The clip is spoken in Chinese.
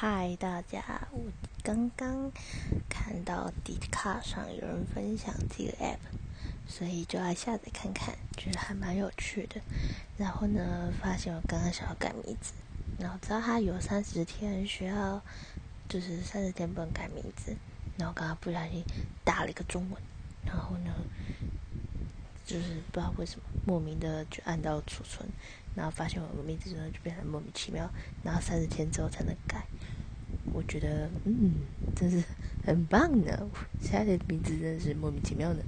嗨，大家！我刚刚看到 d 卡上有人分享这个 app，所以就来下载看看，觉得还蛮有趣的。然后呢，发现我刚刚想要改名字，然后知道他有三十天需要，就是三十天不能改名字。然后刚刚不小心打了一个中文，然后呢，就是不知道为什么莫名的就按到储存，然后发现我的名字之后就变成莫名其妙，然后三十天之后才能改。我觉得，嗯，真是很棒呢！其他的名字真是莫名其妙的。